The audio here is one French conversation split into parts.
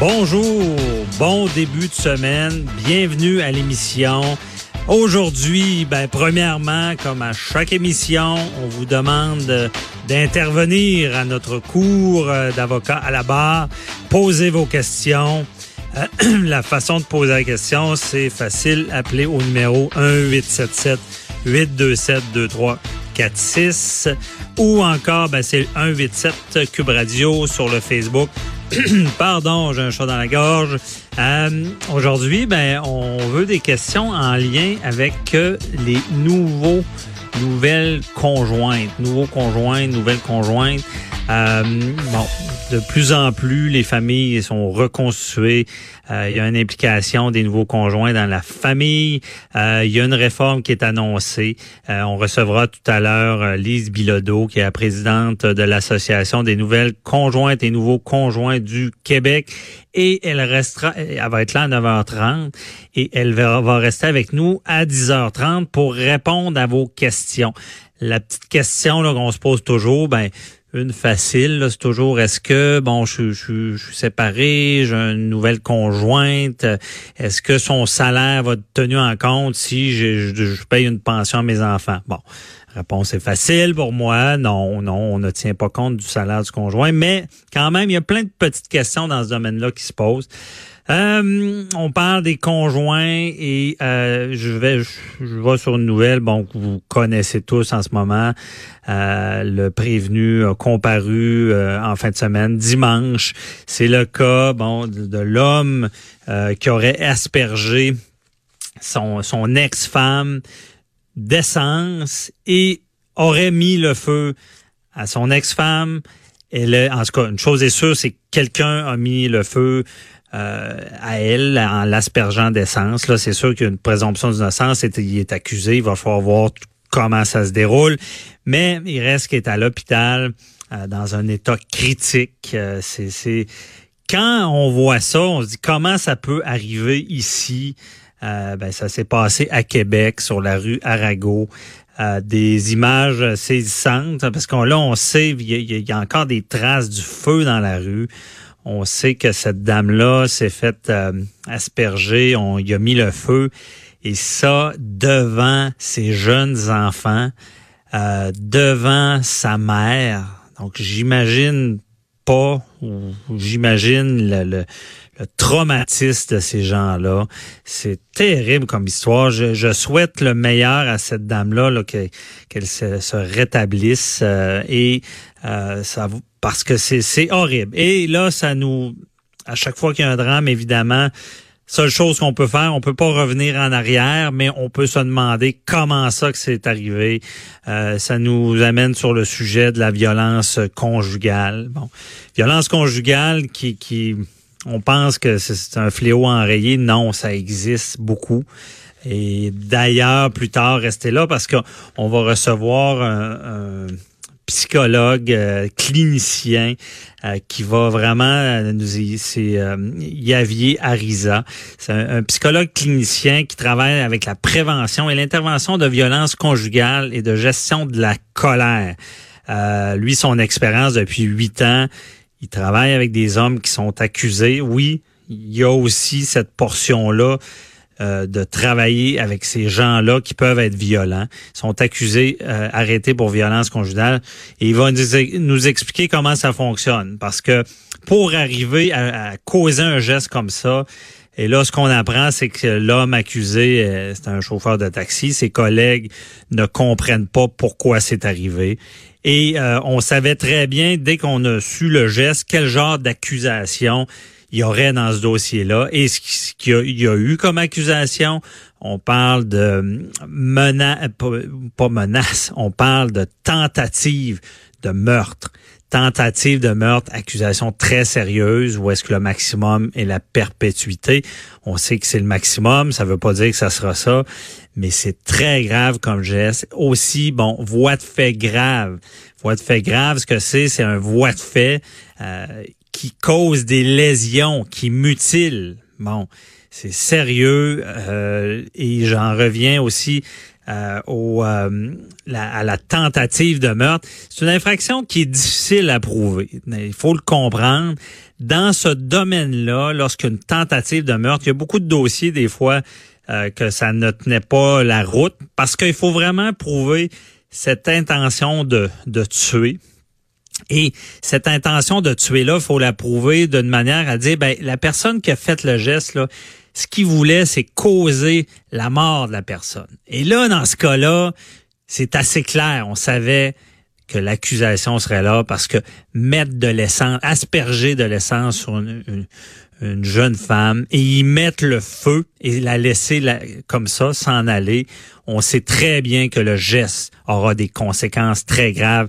Bonjour, bon début de semaine, bienvenue à l'émission. Aujourd'hui, ben, premièrement, comme à chaque émission, on vous demande d'intervenir à notre cours d'avocat à la barre. Posez vos questions. Euh, la façon de poser la question, c'est facile. Appelez au numéro 1-877 827 2346 ou encore, ben, c'est 187 Cube Radio sur le Facebook. Pardon, j'ai un chat dans la gorge. Euh, Aujourd'hui, ben, on veut des questions en lien avec euh, les nouveaux, nouvelles conjointes, nouveaux conjoints, nouvelles conjointes. Euh, bon, de plus en plus, les familles sont reconstituées. Euh, il y a une implication des nouveaux conjoints dans la famille. Euh, il y a une réforme qui est annoncée. Euh, on recevra tout à l'heure Lise Bilodeau, qui est la présidente de l'Association des nouvelles conjointes et nouveaux conjoints du Québec. Et elle restera, elle va être là à 9h30 et elle va, rester avec nous à 10h30 pour répondre à vos questions. La petite question qu'on se pose toujours, ben une facile, c'est toujours est-ce que bon, je, je, je, suis séparé, j'ai une nouvelle conjointe, est-ce que son salaire va être tenu en compte si je, je, paye une pension à mes enfants? Bon, réponse est facile pour moi. Non, non, on ne tient pas compte du salaire du conjoint, mais quand même, il y a plein de petites questions dans ce domaine-là qui se posent. Euh, on parle des conjoints et euh, je vais je, vais sur une nouvelle bon que vous connaissez tous en ce moment. Euh, le prévenu a comparu euh, en fin de semaine dimanche. C'est le cas bon de, l'homme euh, qui aurait aspergé son son ex-femme d'essence et aurait mis le feu à son ex-femme. Elle, en tout cas, une chose est sûre, c'est que quelqu'un a mis le feu euh, à elle en l'aspergeant d'essence. Là, c'est sûr qu'il y a une présomption d'innocence. Il est accusé. Il va falloir voir comment ça se déroule. Mais il reste qu'il est à l'hôpital euh, dans un état critique. Euh, c'est quand on voit ça, on se dit comment ça peut arriver ici? Ben, ça s'est passé à Québec, sur la rue Arago. des images saisissantes, parce qu'on là, on sait, il y, a encore des traces du feu dans la rue. On sait que cette dame-là s'est faite euh, asperger, on y a mis le feu, et ça devant ses jeunes enfants, euh, devant sa mère. Donc j'imagine pas, ou j'imagine le, le, traumatisme de ces gens-là. C'est terrible comme histoire. Je, je, souhaite le meilleur à cette dame-là, -là, qu'elle se, se, rétablisse euh, et euh, ça parce que c'est horrible. Et là, ça nous, à chaque fois qu'il y a un drame, évidemment, seule chose qu'on peut faire, on peut pas revenir en arrière, mais on peut se demander comment ça que c'est arrivé. Euh, ça nous amène sur le sujet de la violence conjugale. Bon, violence conjugale qui, qui on pense que c'est un fléau enrayé. Non, ça existe beaucoup. Et d'ailleurs, plus tard, restez là parce qu'on va recevoir un, psychologue, euh, clinicien, euh, qui va vraiment euh, nous c'est Yavier Ariza. C'est un, psychologue clinicien qui travaille avec la prévention et l'intervention de violences conjugales et de gestion de la colère. lui, son expérience depuis huit ans, il travaille avec des hommes qui sont accusés. Oui, il y a aussi cette portion-là euh, de travailler avec ces gens-là qui peuvent être violents, sont accusés, euh, arrêtés pour violence conjugale, et il va nous, expliquer comment ça fonctionne. Parce que pour arriver à, causer un geste comme ça, et là, ce qu'on apprend, c'est que l'homme accusé, euh, c'est un chauffeur de taxi. Ses collègues ne comprennent pas pourquoi c'est arrivé. Et on savait très bien, dès qu'on a su le geste, quel genre d'accusation il y aurait dans ce dossier-là. Et ce qu'il y, a eu comme accusation, on parle de menace, pas, menace, on parle de tentative de meurtre, tentative de meurtre, accusation très sérieuse, ou est-ce que le maximum est la perpétuité? On sait que c'est le maximum, ça veut pas dire que ça sera ça, mais c'est très grave comme geste. Aussi, bon, voie de fait grave. Voie de fait grave, ce que c'est, c'est un voie de fait euh, qui cause des lésions, qui mutile. Bon, c'est sérieux euh, et j'en reviens aussi euh, au, euh, à la tentative de meurtre. C'est une infraction qui est difficile à prouver. Il faut le comprendre. Dans ce domaine-là, lorsqu'une tentative de meurtre, il y a beaucoup de dossiers des fois euh, que ça ne tenait pas la route parce qu'il faut vraiment prouver cette intention de, de tuer. Et cette intention de tuer-là, il faut la prouver d'une manière à dire, ben, la personne qui a fait le geste, là, ce qu'il voulait, c'est causer la mort de la personne. Et là, dans ce cas-là, c'est assez clair. On savait que l'accusation serait là parce que mettre de l'essence, asperger de l'essence sur une, jeune femme et y mettre le feu et la laisser comme ça, s'en aller, on sait très bien que le geste aura des conséquences très graves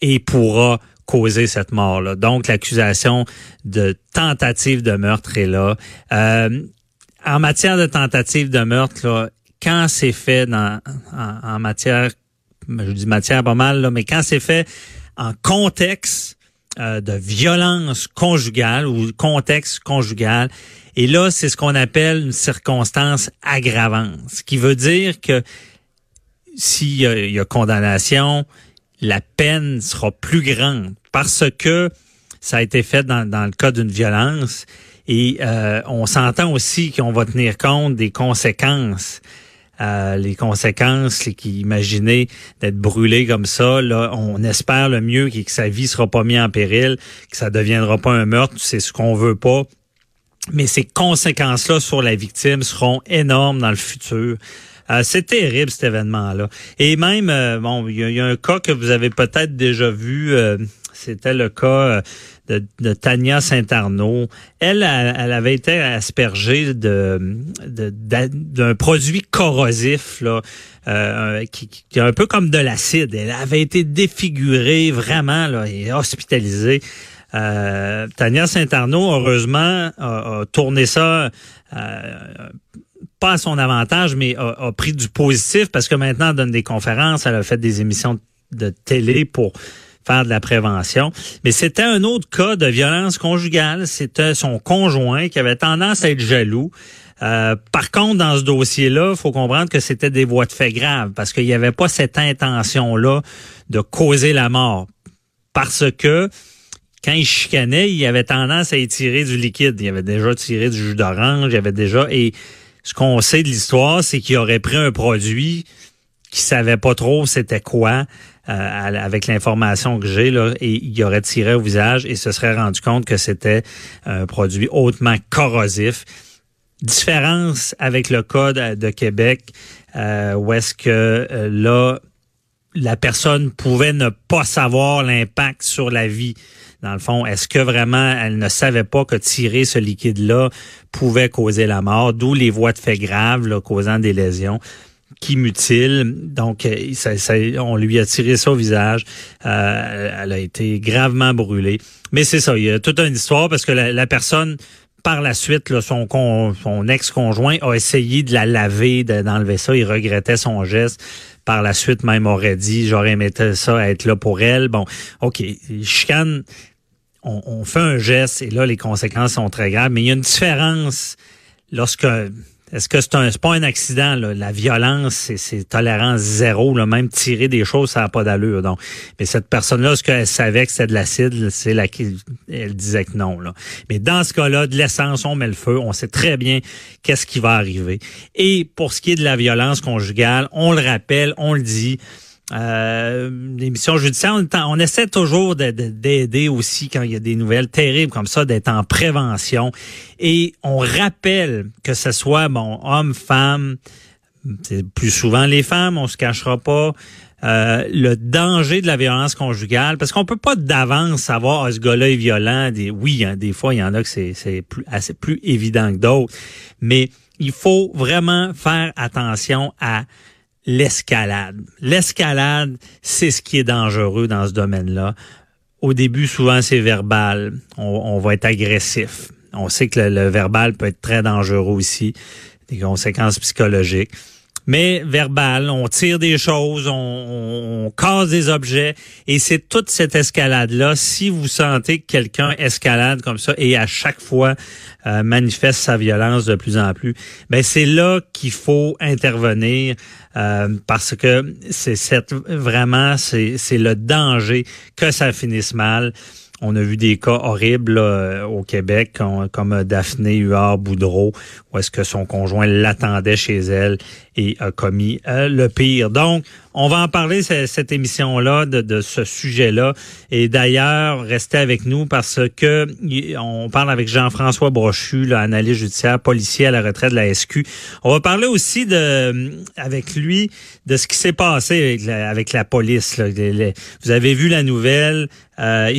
et pourra causer cette mort-là. Donc, l'accusation de tentative de meurtre est là. Euh, en matière de tentative de meurtre, là, quand c'est fait dans, en, matière, je dis matière pas mal, là, mais quand c'est fait en contexte euh, de violence conjugale ou contexte conjugal, et là, c'est ce qu'on appelle une circonstance aggravante, ce qui veut dire que s'il y, y, a condamnation, la peine sera plus grande parce que ça a été fait dans, dans le cas d'une violence et euh, on s'entend aussi qu'on va tenir compte des conséquences. Euh, les conséquences, qui imaginez d'être brûlé comme ça, là, on espère le mieux que sa vie sera pas mise en péril, que ça deviendra pas un meurtre, c'est ce qu'on veut pas. Mais ces conséquences-là sur la victime seront énormes dans le futur. Euh, c'est terrible cet événement-là. Et même, bon, il y, a un cas que vous avez peut-être déjà vu. C'était le cas de, Tania Saint-Arnaud. Elle, elle, avait été aspergée de d'un produit corrosif là, euh, qui, est un peu comme de l'acide. Elle avait été défigurée vraiment là, et hospitalisée. Euh, Tania Saint-Arnaud, heureusement, a, tourné ça euh, pas à son avantage, mais a, a, pris du positif parce que maintenant, elle donne des conférences, elle a fait des émissions de télé pour faire de la prévention. Mais c'était un autre cas de violence conjugale. C'était son conjoint qui avait tendance à être jaloux. Euh, par contre, dans ce dossier-là, faut comprendre que c'était des voies de fait graves parce qu'il n'y avait pas cette intention-là de causer la mort. Parce que quand il chicanait, il avait tendance à étirer du liquide. Il avait déjà tiré du jus d'orange, il avait déjà... Et ce qu'on sait de l'histoire, c'est qu'il aurait pris un produit qui savait pas trop c'était quoi. Euh, avec l'information que j'ai là, et il aurait tiré au visage et se serait rendu compte que c'était un produit hautement corrosif. Différence avec le code de Québec, euh, où est-ce que euh, là, la personne pouvait ne pas savoir l'impact sur la vie. Dans le fond, est-ce que vraiment elle ne savait pas que tirer ce liquide-là pouvait causer la mort, d'où les voies de fait graves causant des lésions? Qui mutile. Donc, euh, ça, on lui a tiré ça au visage. Euh, elle a été gravement brûlée. Mais c'est ça, il y a toute une histoire parce que la, personne, par la suite, son, ex-conjoint a essayé de la laver, d'enlever ça. Il regrettait son geste. Par la suite, même aurait dit, j'aurais aimé ça être là pour elle. Bon, OK, chicane, on fait un geste et là, les conséquences sont très graves. Mais il y a une différence lorsque est-ce que c'est un pas un accident? La violence, c'est tolérance zéro. Là. Même tirer des choses, ça n'a pas d'allure. Donc, mais cette personne-là, est-ce qu'elle savait que c'était de l'acide? C'est là qu'elle disait que non. Là. Mais dans ce cas-là, de l'essence, on met le feu. On sait très bien qu'est-ce qui va arriver. Et pour ce qui est de la violence conjugale, on le rappelle, on le dit. Euh, l'émission judiciaire, on, essaie toujours d'aider aussi quand il y a des nouvelles terribles comme ça, d'être en prévention. Et on rappelle que ce soit bon homme, femme, c'est plus souvent les femmes, on se cachera pas. Euh, le danger de la violence conjugale, parce qu'on peut pas d'avance savoir ah, ce gars-là est violent. Oui, des fois il y en a que c'est plus assez plus évident que d'autres, mais il faut vraiment faire attention à l'escalade. L'escalade, c'est ce qui est dangereux dans ce domaine-là. au début, souvent, c'est verbal. On, va être agressif. On sait que le, verbal peut être très dangereux aussi, des conséquences psychologiques mais verbal. On tire des choses, on, casse des objets. Et c'est toute cette escalade-là. Si vous sentez que quelqu'un escalade comme ça et à chaque fois euh, manifeste sa violence de plus en plus, ben c'est là qu'il faut intervenir euh, parce que c'est cette vraiment c'est c'est le danger que ça finisse mal. On a vu des cas horribles au Québec, comme, comme Daphné Huard-Boudreau, où est-ce que son conjoint l'attendait chez elle et a commis euh, le pire. Donc, on va en parler cette émission-là de, de, ce sujet-là. Et d'ailleurs, restez avec nous parce que on parle avec Jean-François Brochu, l'analyste judiciaire, policier à la retraite de la SQ. On va parler aussi de avec lui de ce qui s'est passé avec la, police. vous avez vu la nouvelle. Euh,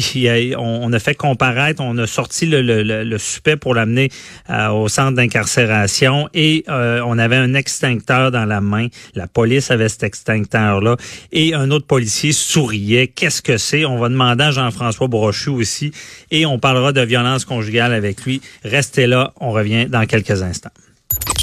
on, a fait comparaître, on a sorti le, le, suspect pour l'amener euh, au centre d'incarcération et euh, on avait un extincteur dans la main. La police avait cet extincteur-là. Et un autre policier souriait. Qu'est-ce que c'est? On va demander à Jean-François Brochu aussi. Et on parlera de violence conjugale avec lui. Restez là. On revient dans quelques instants.